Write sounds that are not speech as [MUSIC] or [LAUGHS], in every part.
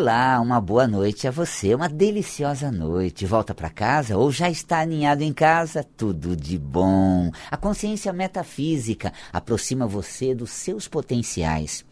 Olá, uma boa noite a você, uma deliciosa noite. Volta para casa ou já está aninhado em casa? Tudo de bom. A consciência metafísica aproxima você dos seus potenciais.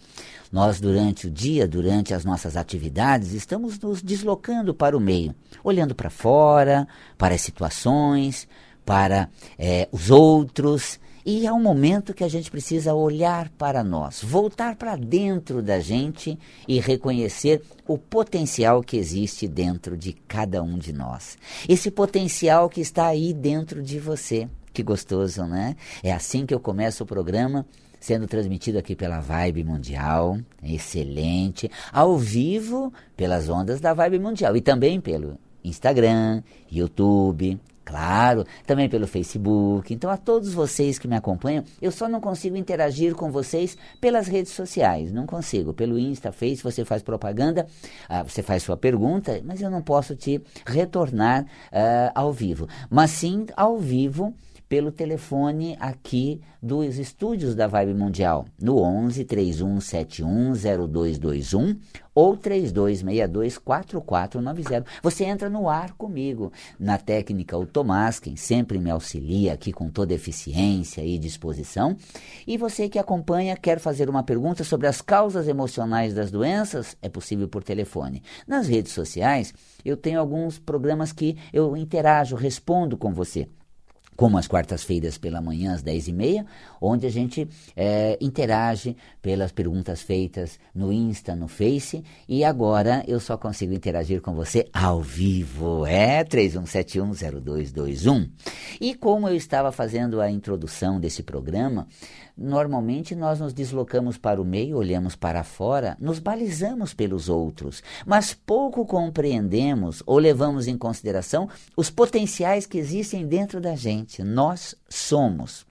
Nós, durante o dia, durante as nossas atividades, estamos nos deslocando para o meio, olhando para fora, para as situações, para é, os outros. E é um momento que a gente precisa olhar para nós, voltar para dentro da gente e reconhecer o potencial que existe dentro de cada um de nós. Esse potencial que está aí dentro de você. Que gostoso, né? É assim que eu começo o programa sendo transmitido aqui pela Vibe Mundial, excelente, ao vivo pelas ondas da Vibe Mundial e também pelo Instagram, YouTube, Claro, também pelo Facebook. Então, a todos vocês que me acompanham, eu só não consigo interagir com vocês pelas redes sociais. Não consigo. Pelo Insta, Face, você faz propaganda, uh, você faz sua pergunta, mas eu não posso te retornar uh, ao vivo. Mas sim, ao vivo, pelo telefone aqui dos estúdios da Vibe Mundial, no 11 3171 0221 ou 3262 4490. Você entra no ar comigo. Na técnica, o Tomás, quem sempre me auxilia aqui com toda eficiência e disposição. E você que acompanha, quer fazer uma pergunta sobre as causas emocionais das doenças? É possível por telefone. Nas redes sociais, eu tenho alguns programas que eu interajo, respondo com você como as quartas-feiras pela manhã, às 10h30, onde a gente é, interage pelas perguntas feitas no Insta, no Face, e agora eu só consigo interagir com você ao vivo, é 31710221. E como eu estava fazendo a introdução desse programa, Normalmente nós nos deslocamos para o meio, olhamos para fora, nos balizamos pelos outros, mas pouco compreendemos ou levamos em consideração os potenciais que existem dentro da gente. Nós somos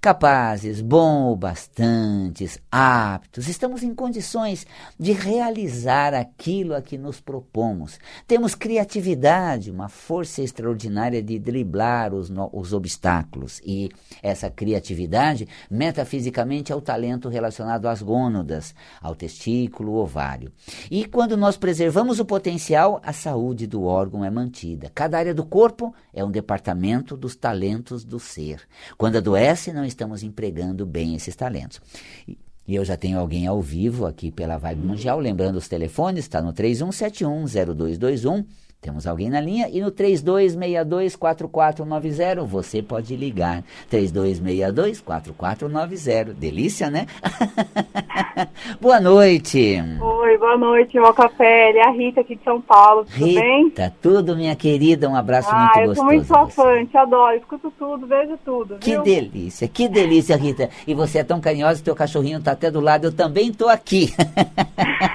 capazes, bom bastantes, aptos, estamos em condições de realizar aquilo a que nos propomos. Temos criatividade, uma força extraordinária de driblar os, os obstáculos. E essa criatividade, metafisicamente, é o talento relacionado às gônadas, ao testículo, ovário. E quando nós preservamos o potencial, a saúde do órgão é mantida. Cada área do corpo é um departamento dos talentos do ser. Quando adoece, não estamos empregando bem esses talentos. E, e eu já tenho alguém ao vivo aqui pela Vibe Mundial, lembrando os telefones, está no 31710221 temos alguém na linha e no 32624490 você pode ligar. 32624490. Delícia, né? [LAUGHS] boa noite. Oi, boa noite, Mocapelli. A Rita aqui de São Paulo, tudo Rita, bem? Rita, tudo, minha querida. Um abraço ah, muito gostoso. Eu sou muito sua fã, te adoro. Escuto tudo, vejo tudo. Que viu? delícia, que delícia, Rita. E você é tão carinhosa, teu cachorrinho tá até do lado. Eu também tô aqui. [LAUGHS]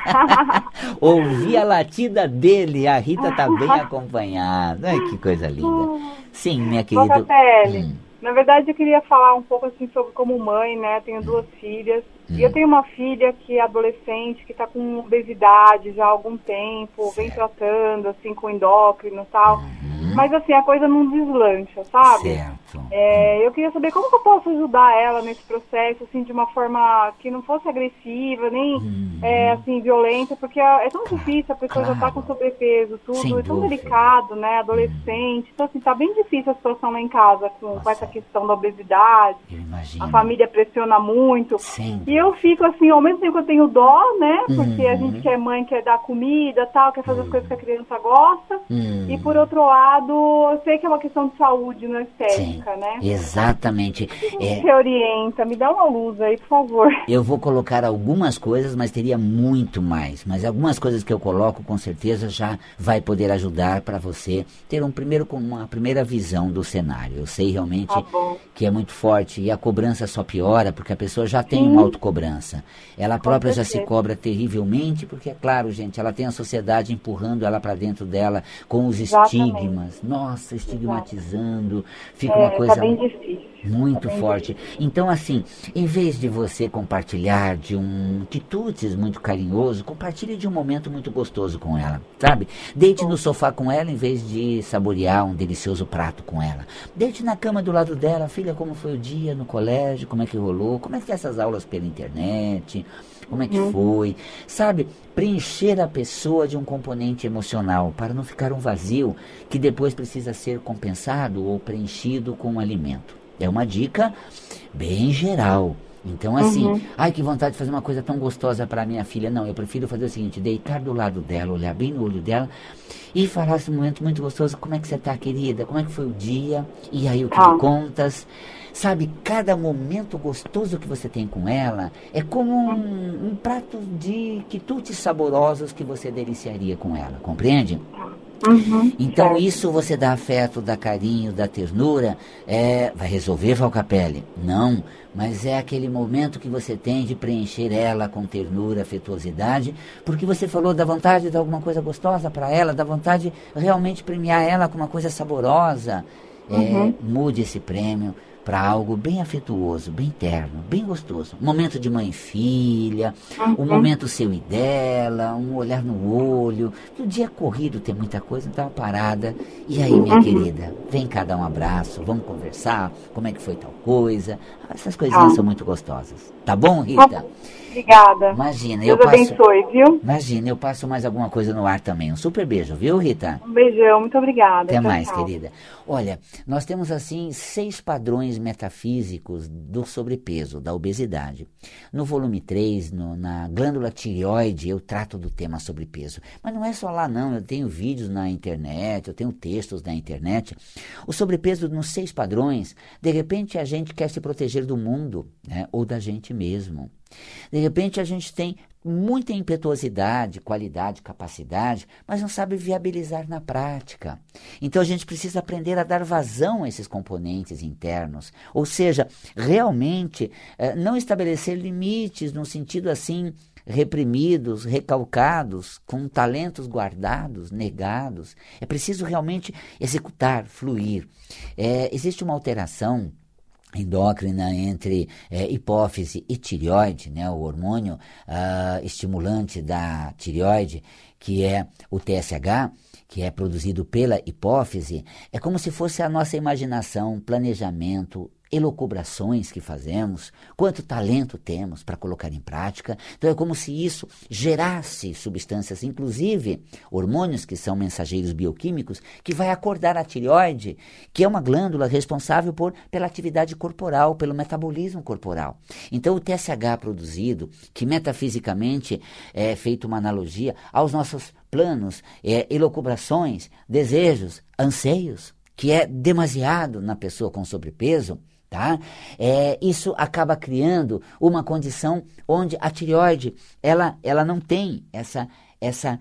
[LAUGHS] Ouvi a latida dele. A Rita tá bem [LAUGHS] acompanhado. Ai, que coisa linda. Sim, minha querida. Hum. na verdade eu queria falar um pouco assim sobre como mãe, né? Tenho duas filhas. Hum. E eu tenho uma filha que é adolescente, que está com obesidade já há algum tempo, certo. vem tratando, assim, com endócrino e tal. Uhum. Mas assim, a coisa não deslancha, sabe? Certo. É, eu queria saber como que eu posso ajudar ela nesse processo, assim, de uma forma que não fosse agressiva, nem uhum. é, assim, violenta, porque é tão claro. difícil, a pessoa claro. já tá com sobrepeso, tudo, Sem é tão dúvida. delicado, né? Adolescente. Uhum. Então, assim, tá bem difícil a situação lá em casa com, com essa questão da obesidade. A família pressiona muito. Sim. E eu fico assim, ao mesmo tempo que eu tenho dó, né? Porque uhum. a gente que é mãe quer dar comida tal, quer fazer as coisas que a criança gosta. Uhum. E por outro lado, eu sei que é uma questão de saúde, não estética, Sim, né? Exatamente. É... Se orienta, me dá uma luz aí, por favor. [LAUGHS] Eu vou colocar algumas coisas, mas teria muito mais. Mas algumas coisas que eu coloco, com certeza, já vai poder ajudar para você ter um primeiro, uma primeira visão do cenário. Eu sei realmente tá que é muito forte e a cobrança só piora porque a pessoa já tem Sim. uma autocobrança. Ela própria já se cobra terrivelmente porque, é claro, gente, ela tem a sociedade empurrando ela para dentro dela com os Exatamente. estigmas. Nossa, estigmatizando. Fica é, uma coisa. Tá bem difícil. Muito forte. Então, assim, em vez de você compartilhar de um quitutes muito carinhoso, compartilhe de um momento muito gostoso com ela, sabe? Deite no sofá com ela em vez de saborear um delicioso prato com ela. Deite na cama do lado dela, filha, como foi o dia no colégio, como é que rolou, como é que é essas aulas pela internet, como é que uhum. foi, sabe? Preencher a pessoa de um componente emocional para não ficar um vazio que depois precisa ser compensado ou preenchido com um alimento. É uma dica bem geral. Então, assim, uhum. ai que vontade de fazer uma coisa tão gostosa para minha filha. Não, eu prefiro fazer o seguinte: deitar do lado dela, olhar bem no olho dela e falar esse momento muito gostoso. Como é que você está, querida? Como é que foi o dia? E aí, o que ah. me contas? Sabe, cada momento gostoso que você tem com ela é como um, um prato de quitutes saborosos que você deliciaria com ela, compreende? Uhum, então certo. isso você dá afeto, dá carinho, dá ternura, é, vai resolver Valcapelli? Não, mas é aquele momento que você tem de preencher ela com ternura, afetuosidade, porque você falou da vontade de dar alguma coisa gostosa para ela, da vontade de realmente premiar ela com uma coisa saborosa. É, uhum. mude esse prêmio, para algo bem afetuoso, bem terno, bem gostoso. Um momento de mãe e filha, um momento seu e dela, um olhar no olho. O dia é corrido, tem muita coisa, então uma parada. E aí, minha querida, vem cá dar um abraço, vamos conversar, como é que foi tal coisa. Essas coisinhas ah. são muito gostosas. Tá bom, Rita? Obrigada. Imagina, Deus eu passo. abençoe, viu? Imagina, eu passo mais alguma coisa no ar também. Um super beijo, viu, Rita? Um beijão, muito obrigada. Até mais, tchau. querida. Olha, nós temos assim seis padrões metafísicos do sobrepeso, da obesidade. No volume 3, no, na glândula tireoide, eu trato do tema sobrepeso. Mas não é só lá, não. Eu tenho vídeos na internet, eu tenho textos na internet. O sobrepeso nos seis padrões, de repente a gente quer se proteger do mundo, né? Ou da gente mesmo. De repente a gente tem muita impetuosidade, qualidade, capacidade, mas não sabe viabilizar na prática. Então a gente precisa aprender a dar vazão a esses componentes internos, ou seja, realmente eh, não estabelecer limites no sentido assim reprimidos, recalcados, com talentos guardados, negados. É preciso realmente executar, fluir. É, existe uma alteração endócrina entre é, hipófise e tireoide, né, o hormônio uh, estimulante da tireoide, que é o TSH, que é produzido pela hipófise, é como se fosse a nossa imaginação, planejamento, elocubrações que fazemos, quanto talento temos para colocar em prática. Então é como se isso gerasse substâncias, inclusive hormônios que são mensageiros bioquímicos, que vai acordar a tireoide, que é uma glândula responsável por pela atividade corporal, pelo metabolismo corporal. Então o TSH produzido, que metafisicamente é feito uma analogia aos nossos planos, é, elocubrações, desejos, anseios, que é demasiado na pessoa com sobrepeso, Tá? É, isso acaba criando uma condição onde a tireoide ela, ela não tem essa, essa,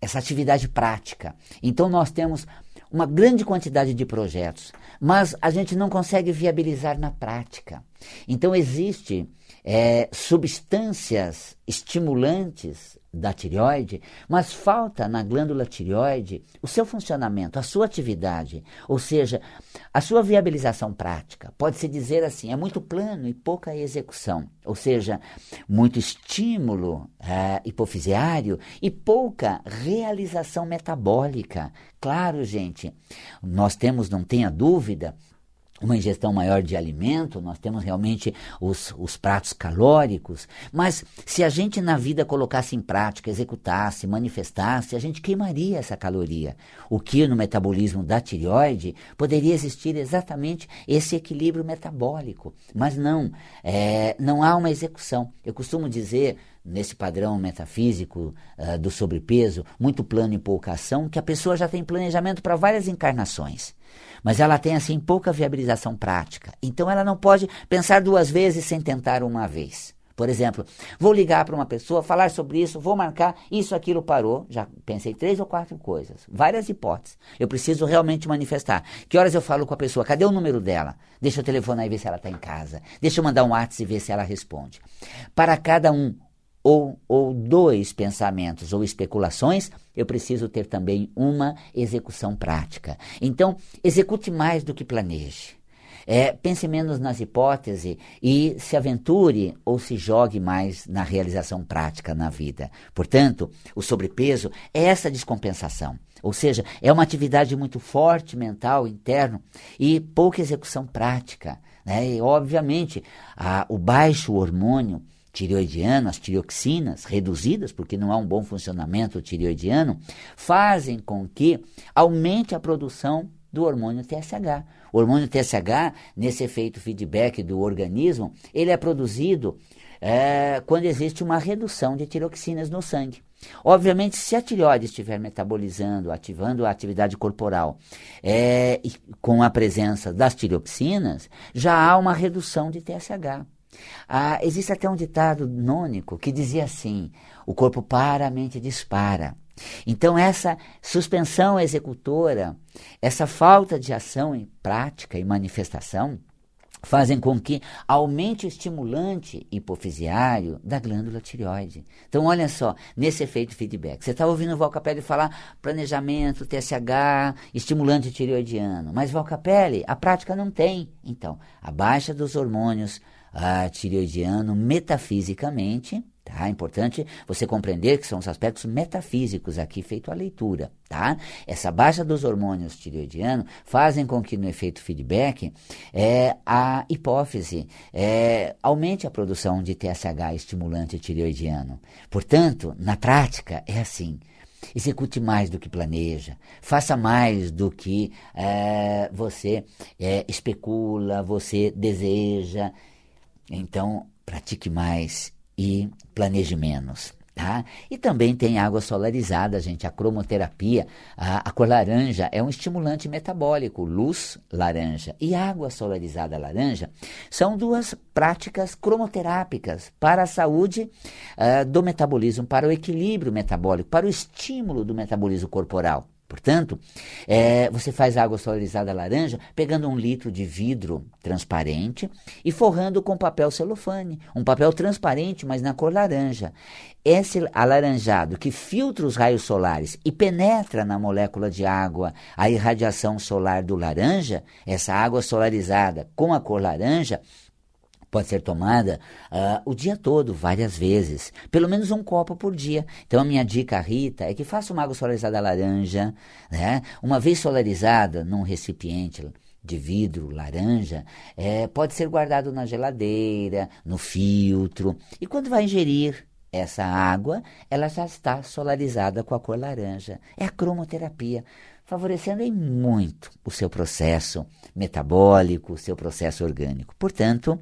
essa atividade prática. Então nós temos uma grande quantidade de projetos, mas a gente não consegue viabilizar na prática. Então existe é, substâncias estimulantes da tireoide, mas falta na glândula tireoide o seu funcionamento, a sua atividade, ou seja, a sua viabilização prática. Pode-se dizer assim, é muito plano e pouca execução, ou seja, muito estímulo é, hipofisiário e pouca realização metabólica. Claro, gente, nós temos, não tenha dúvida, uma ingestão maior de alimento, nós temos realmente os, os pratos calóricos, mas se a gente na vida colocasse em prática, executasse, manifestasse, a gente queimaria essa caloria. O que no metabolismo da tireoide poderia existir exatamente esse equilíbrio metabólico, mas não, é, não há uma execução. Eu costumo dizer nesse padrão metafísico uh, do sobrepeso, muito plano e pouca ação, que a pessoa já tem planejamento para várias encarnações mas ela tem assim pouca viabilização prática. Então ela não pode pensar duas vezes sem tentar uma vez. Por exemplo, vou ligar para uma pessoa, falar sobre isso, vou marcar, isso, aquilo parou. Já pensei três ou quatro coisas, várias hipóteses. Eu preciso realmente manifestar. Que horas eu falo com a pessoa? Cadê o número dela? Deixa eu telefonar e ver se ela está em casa. Deixa eu mandar um WhatsApp e ver se ela responde. Para cada um ou, ou dois pensamentos ou especulações, eu preciso ter também uma execução prática. Então, execute mais do que planeje. é, pense menos nas hipóteses e se aventure ou se jogue mais na realização prática na vida. Portanto, o sobrepeso é essa descompensação. Ou seja, é uma atividade muito forte mental, interno, e pouca execução prática. Né? E, obviamente, a, o baixo hormônio tireoidiano, as tireoxinas reduzidas, porque não há um bom funcionamento tireoidiano, fazem com que aumente a produção do hormônio TSH. O hormônio TSH, nesse efeito feedback do organismo, ele é produzido é, quando existe uma redução de tiroxinas no sangue. Obviamente, se a tireoide estiver metabolizando, ativando a atividade corporal é, com a presença das tiroxinas, já há uma redução de TSH. Ah, existe até um ditado nônico que dizia assim: o corpo para, a mente dispara. Então, essa suspensão executora, essa falta de ação em prática e manifestação, fazem com que aumente o estimulante hipofisiário da glândula tireoide. Então, olha só, nesse efeito feedback. Você está ouvindo o Valcapelli falar planejamento, TSH, estimulante tireoidiano, mas Valcapelli, a prática não tem. Então, a baixa dos hormônios a tireoidiano metafisicamente, tá? É importante você compreender que são os aspectos metafísicos aqui feito a leitura, tá? Essa baixa dos hormônios tireoidiano fazem com que no efeito feedback é, a hipófise é, aumente a produção de TSH estimulante tireoidiano. Portanto, na prática é assim. Execute mais do que planeja, faça mais do que é, você é, especula, você deseja. Então, pratique mais e planeje menos. Tá? E também tem água solarizada, gente. A cromoterapia, a, a, cor laranja é um estimulante metabólico, luz laranja e água solarizada laranja são duas práticas cromoterápicas para a saúde uh, do metabolismo, para o equilíbrio metabólico, para o estímulo do metabolismo corporal. Portanto, é, você faz água solarizada laranja pegando um litro de vidro transparente e forrando com papel celofane, um papel transparente, mas na cor laranja. Esse alaranjado que filtra os raios solares e penetra na molécula de água a irradiação solar do laranja, essa água solarizada com a cor laranja, pode ser tomada uh, o dia todo, várias vezes, pelo menos um copo por dia. Então a minha dica, Rita, é que faça uma água solarizada laranja, né? Uma vez solarizada num recipiente de vidro laranja, é, pode ser guardado na geladeira, no filtro. E quando vai ingerir essa água, ela já está solarizada com a cor laranja. É a cromoterapia favorecendo em muito o seu processo metabólico, o seu processo orgânico. Portanto,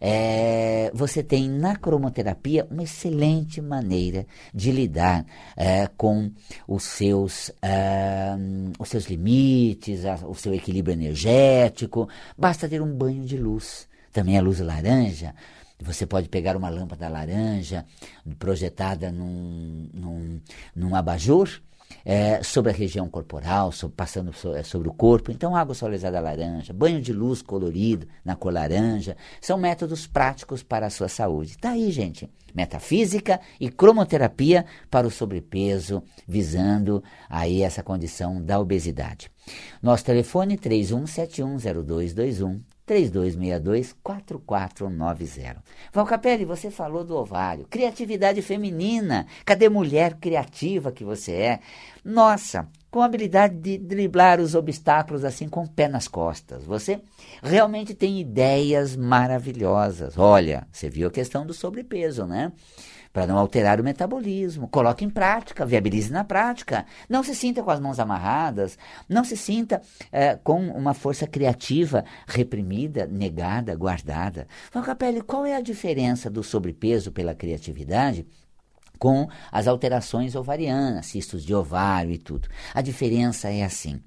é, você tem na cromoterapia uma excelente maneira de lidar é, com os seus, é, os seus limites, a, o seu equilíbrio energético. Basta ter um banho de luz. Também a luz laranja você pode pegar uma lâmpada laranja projetada num, num, num abajur é, sobre a região corporal, sobre, passando so, é, sobre o corpo. Então, água solarizada laranja, banho de luz colorido na cor laranja, são métodos práticos para a sua saúde. Tá aí, gente. Metafísica e cromoterapia para o sobrepeso, visando aí essa condição da obesidade. Nosso telefone 31710221 3262-4490. Valcapelli, você falou do ovário. Criatividade feminina. Cadê mulher criativa que você é? Nossa, com a habilidade de driblar os obstáculos assim com o pé nas costas. Você realmente tem ideias maravilhosas. Olha, você viu a questão do sobrepeso, né? Para não alterar o metabolismo. Coloque em prática, viabilize na prática. Não se sinta com as mãos amarradas, não se sinta é, com uma força criativa reprimida, negada, guardada. Fala, Capelli, qual é a diferença do sobrepeso pela criatividade? com as alterações ovarianas, cistos de ovário e tudo. A diferença é assim: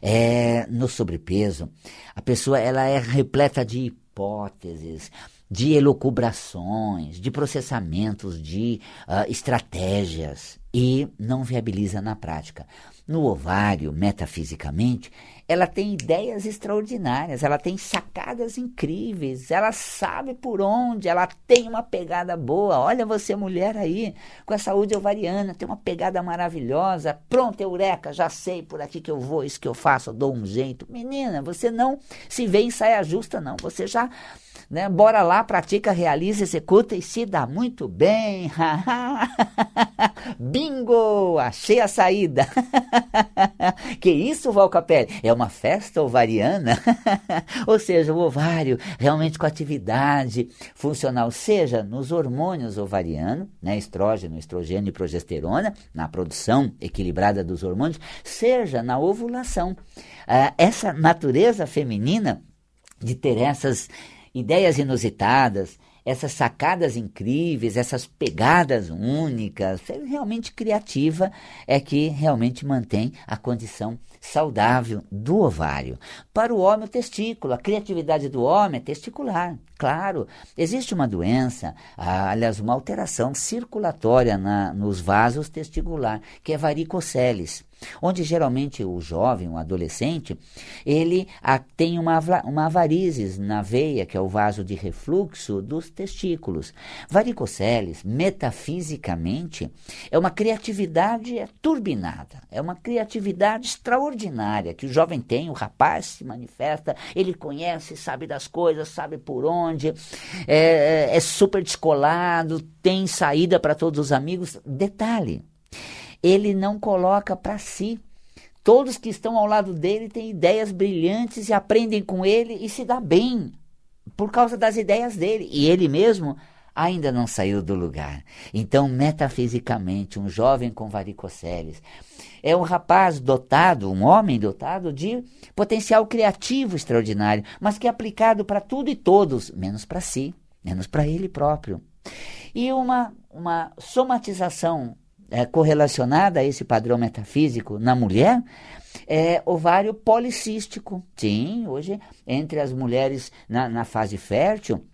é, no sobrepeso, a pessoa ela é repleta de hipóteses, de elucubrações, de processamentos, de uh, estratégias. e não viabiliza na prática. No ovário, metafisicamente, ela tem ideias extraordinárias, ela tem sacadas incríveis, ela sabe por onde, ela tem uma pegada boa. Olha você, mulher aí, com a saúde ovariana, tem uma pegada maravilhosa. Pronto, eureka, já sei por aqui que eu vou, isso que eu faço, eu dou um jeito. Menina, você não se vê em saia justa, não. Você já né? Bora lá, pratica, realiza, executa e se dá muito bem. [LAUGHS] Bingo! Achei a saída. [LAUGHS] que isso, Valcapelli? É uma festa ovariana? [LAUGHS] Ou seja, o ovário realmente com atividade funcional, seja nos hormônios ovarianos, né? estrógeno, estrogênio e progesterona, na produção equilibrada dos hormônios, seja na ovulação. Uh, essa natureza feminina de ter essas ideias inusitadas, essas sacadas incríveis, essas pegadas únicas, realmente criativa é que realmente mantém a condição saudável do ovário. Para o homem, o testículo, a criatividade do homem é testicular. Claro, existe uma doença, aliás, uma alteração circulatória na, nos vasos testicular, que é varicoceles onde geralmente o jovem, o adolescente, ele tem uma, uma varizes na veia, que é o vaso de refluxo dos testículos. Varicoceles, metafisicamente, é uma criatividade turbinada, é uma criatividade extraordinária que o jovem tem, o rapaz se manifesta, ele conhece, sabe das coisas, sabe por onde, onde, é, é, é super descolado, tem saída para todos os amigos. Detalhe, ele não coloca para si. Todos que estão ao lado dele têm ideias brilhantes e aprendem com ele e se dá bem por causa das ideias dele. E ele mesmo ainda não saiu do lugar. Então, metafisicamente, um jovem com varicoceles é um rapaz dotado, um homem dotado de potencial criativo extraordinário, mas que é aplicado para tudo e todos, menos para si, menos para ele próprio. E uma, uma somatização é, correlacionada a esse padrão metafísico na mulher é ovário policístico. Sim, hoje, entre as mulheres na, na fase fértil,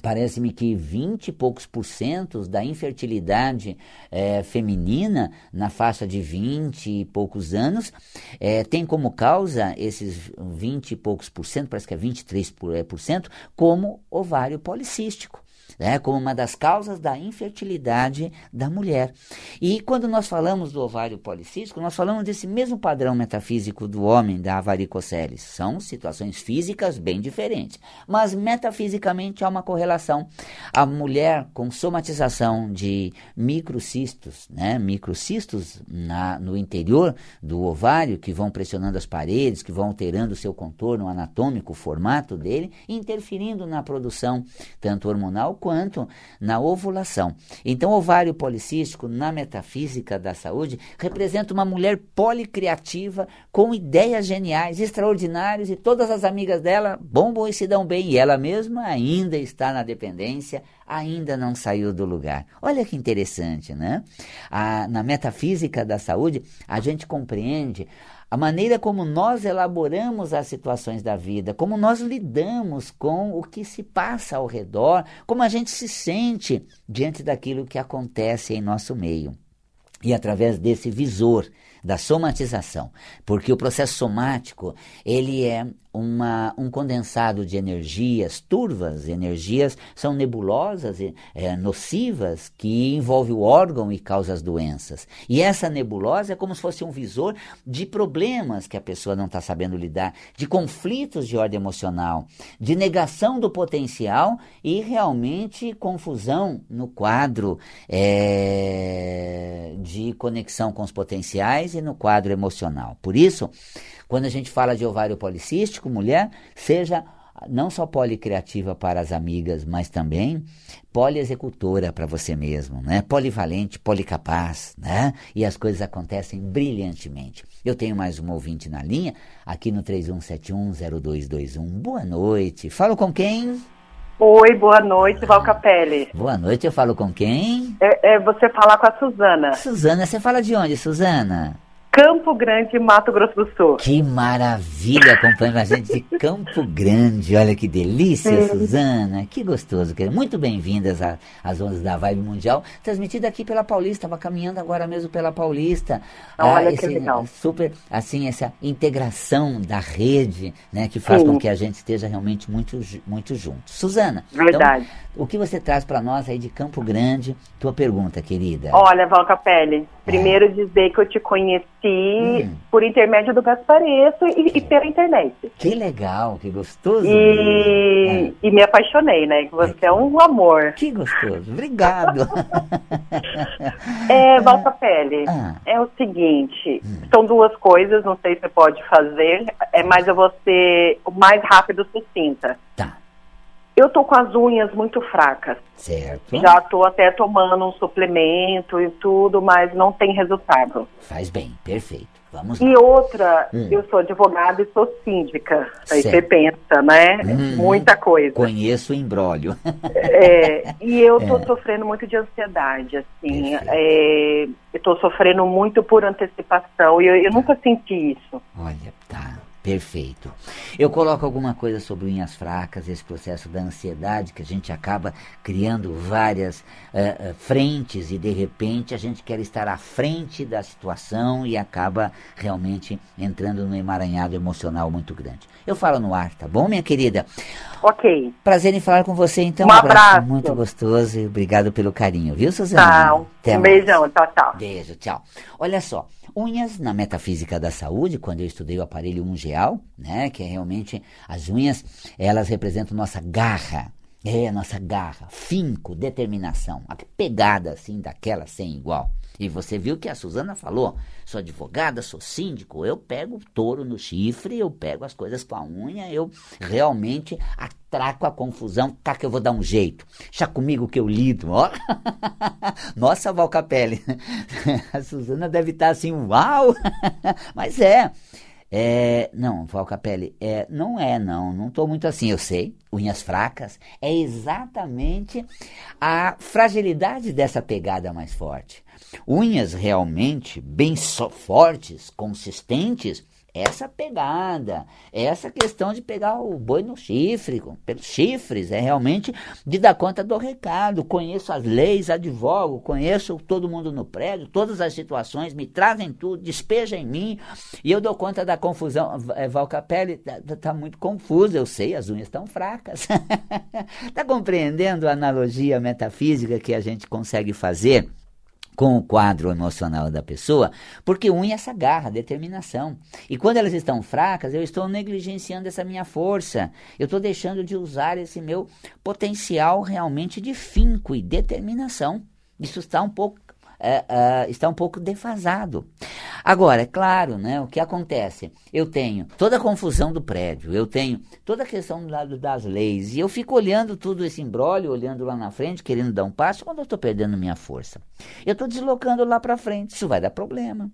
Parece-me que 20 e poucos por cento da infertilidade é, feminina, na faixa de 20 e poucos anos, é, tem como causa esses 20 e poucos por cento, parece que é 23 por, é, por cento, como ovário policístico né, como uma das causas da infertilidade da mulher. E quando nós falamos do ovário policístico, nós falamos desse mesmo padrão metafísico do homem, da varicoceles. São situações físicas bem diferentes, mas metafisicamente há uma correlação. A mulher com somatização de microcistos, né, microcistos na, no interior do ovário, que vão pressionando as paredes, que vão alterando o seu contorno anatômico, o formato dele, interferindo na produção tanto hormonal quanto na ovulação. Então, o ovário policístico, na metafísica da saúde, representa uma mulher policriativa com ideias geniais, extraordinárias, e todas as amigas dela bombam e se dão bem, e ela mesma ainda está na dependência, ainda não saiu do lugar. Olha que interessante, né? A, na metafísica da saúde, a gente compreende a maneira como nós elaboramos as situações da vida, como nós lidamos com o que se passa ao redor, como a gente se sente diante daquilo que acontece em nosso meio. E através desse visor da somatização, porque o processo somático ele é uma, um condensado de energias turvas, energias são nebulosas, é, nocivas, que envolve o órgão e causa as doenças. E essa nebulosa é como se fosse um visor de problemas que a pessoa não está sabendo lidar, de conflitos de ordem emocional, de negação do potencial e realmente confusão no quadro é, de conexão com os potenciais e no quadro emocional. Por isso, quando a gente fala de ovário policístico, mulher, seja não só policriativa para as amigas, mas também poliexecutora para você mesmo, né? Polivalente, policapaz, né? E as coisas acontecem brilhantemente. Eu tenho mais um ouvinte na linha, aqui no 31710221. Boa noite. Falo com quem? Oi, boa noite, Val Capelli. Boa noite, eu falo com quem? É, é você falar com a Suzana. Suzana, você fala de onde, Suzana? Campo Grande, Mato Grosso do Sul. Que maravilha acompanhando a gente de Campo Grande. Olha que delícia, Suzana. Que gostoso. Muito bem-vindas às ondas da Vibe Mundial, transmitida aqui pela Paulista. Estava caminhando agora mesmo pela Paulista. Olha ah, esse, que legal. Super, assim, essa integração da rede, né, que faz Sim. com que a gente esteja realmente muito, muito junto. Suzana. Verdade. Então, o que você traz para nós aí de Campo Grande? Tua pergunta, querida. Olha, Val Capelli, primeiro é. dizer que eu te conheci hum. por intermédio do Gaspareto e, e, pela internet. Que legal, que gostoso. E, é. e me apaixonei, né? Você é, é um amor. Que gostoso, obrigado. [LAUGHS] [LAUGHS] é, Val Capelli, ah. é o seguinte, hum. são duas coisas, não sei se você pode fazer, é mais eu vou ser o mais rápido sucinta. Tá. Eu tô com as unhas muito fracas. Certo. Já tô até tomando um suplemento e tudo, mas não tem resultado. Faz bem, perfeito. Vamos lá. E outra, hum. eu sou advogada e sou síndica. Aí você pensa, né? Hum, Muita coisa. Conheço o embrólio. é, [LAUGHS] e eu tô é. sofrendo muito de ansiedade, assim. É, eu tô sofrendo muito por antecipação e eu, eu nunca senti isso. Olha, tá. Perfeito. Eu coloco alguma coisa sobre unhas fracas, esse processo da ansiedade, que a gente acaba criando várias uh, uh, frentes e de repente a gente quer estar à frente da situação e acaba realmente entrando num emaranhado emocional muito grande. Eu falo no ar, tá bom, minha querida? Ok. Prazer em falar com você, então. Um, abraço, abraço. muito gostoso e obrigado pelo carinho, viu, Suzana? Tchau. Até um mais. beijão, tchau, tchau. Beijo, tchau. Olha só. Unhas na metafísica da saúde, quando eu estudei o aparelho né, que é realmente as unhas, elas representam nossa garra, é a nossa garra, finco, determinação, a pegada assim daquela sem igual. E você viu que a Suzana falou: sou advogada, sou síndico, eu pego o touro no chifre, eu pego as coisas com a unha, eu realmente atraco a confusão, tá que eu vou dar um jeito. Já comigo que eu lido, ó. [LAUGHS] Nossa, Valcapelli, [LAUGHS] a Suzana deve estar tá assim, uau! [LAUGHS] Mas é. É, não, Valcapelli, é, não é, não, não estou muito assim, eu sei, unhas fracas, é exatamente a fragilidade dessa pegada mais forte. Unhas realmente bem so fortes, consistentes, essa pegada, essa questão de pegar o boi no chifre, pelos chifres, é realmente de dar conta do recado. Conheço as leis, advogo, conheço todo mundo no prédio, todas as situações, me trazem tudo, despeja em mim, e eu dou conta da confusão. É, Valcapelli está tá muito confuso, eu sei, as unhas estão fracas. Está [LAUGHS] compreendendo a analogia metafísica que a gente consegue fazer? Com o quadro emocional da pessoa, porque une essa garra, determinação. E quando elas estão fracas, eu estou negligenciando essa minha força. Eu estou deixando de usar esse meu potencial realmente de finco e determinação. Isso está um pouco é, é, está um pouco defasado. Agora, é claro, né, o que acontece? Eu tenho toda a confusão do prédio, eu tenho toda a questão do lado das leis, e eu fico olhando tudo esse embrólio, olhando lá na frente, querendo dar um passo, quando eu estou perdendo minha força. Eu estou deslocando lá para frente, isso vai dar problema,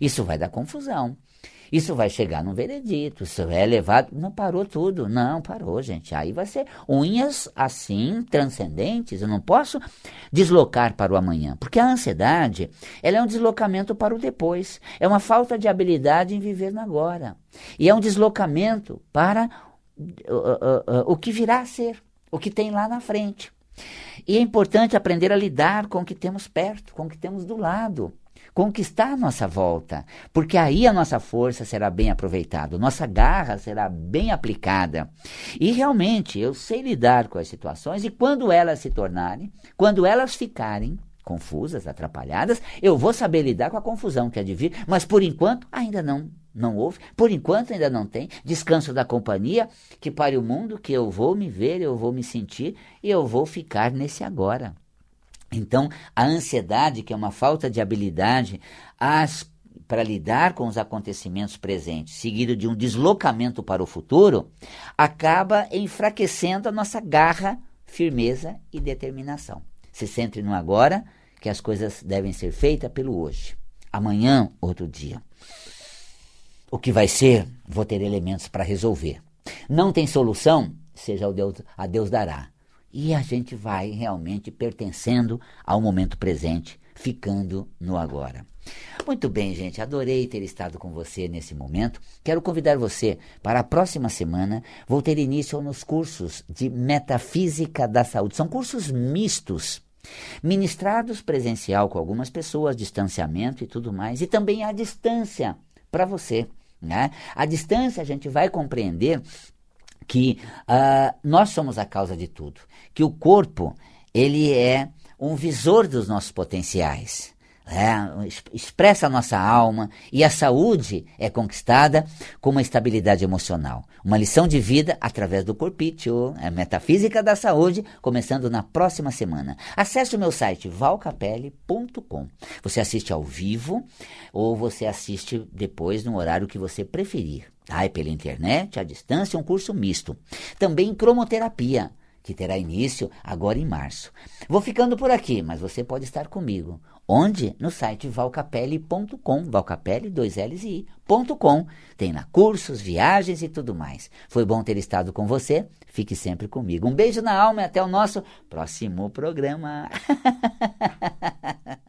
isso vai dar confusão. Isso vai chegar num veredito, isso é levado. Não parou tudo. Não, parou, gente. Aí vai ser unhas assim, transcendentes. Eu não posso deslocar para o amanhã. Porque a ansiedade, ela é um deslocamento para o depois. É uma falta de habilidade em viver no agora. E é um deslocamento para uh, uh, uh, o que virá a ser, o que tem lá na frente. E é importante aprender a lidar com o que temos perto, com o que temos do lado conquistar a nossa volta, porque aí a nossa força será bem aproveitada, nossa garra será bem aplicada. E realmente eu sei lidar com as situações e quando elas se tornarem, quando elas ficarem confusas, atrapalhadas, eu vou saber lidar com a confusão que é de vir, mas por enquanto ainda não não houve, por enquanto ainda não tem. Descanso da companhia, que para o mundo que eu vou me ver, eu vou me sentir e eu vou ficar nesse agora. Então, a ansiedade, que é uma falta de habilidade para lidar com os acontecimentos presentes, seguido de um deslocamento para o futuro, acaba enfraquecendo a nossa garra, firmeza e determinação. Se centre no agora, que as coisas devem ser feitas pelo hoje. Amanhã, outro dia. O que vai ser, vou ter elementos para resolver. Não tem solução, seja o Deus, a Deus dará. E a gente vai realmente pertencendo ao momento presente, ficando no agora. Muito bem, gente, adorei ter estado com você nesse momento. Quero convidar você para a próxima semana. Vou ter início nos cursos de Metafísica da Saúde. São cursos mistos ministrados presencial com algumas pessoas, distanciamento e tudo mais, e também à distância para você. Né? À distância a gente vai compreender que uh, nós somos a causa de tudo, que o corpo ele é um visor dos nossos potenciais é, expressa a nossa alma e a saúde é conquistada com uma estabilidade emocional. Uma lição de vida através do Corpício, a Metafísica da Saúde, começando na próxima semana. Acesse o meu site valcapelli.com. Você assiste ao vivo ou você assiste depois no horário que você preferir. Tá? É pela internet, à distância, um curso misto. Também cromoterapia que terá início agora em março. Vou ficando por aqui, mas você pode estar comigo Onde? No site valcapelli.com, valcapelli, dois L's e I.com. Tem lá cursos, viagens e tudo mais. Foi bom ter estado com você. Fique sempre comigo. Um beijo na alma e até o nosso próximo programa. [LAUGHS]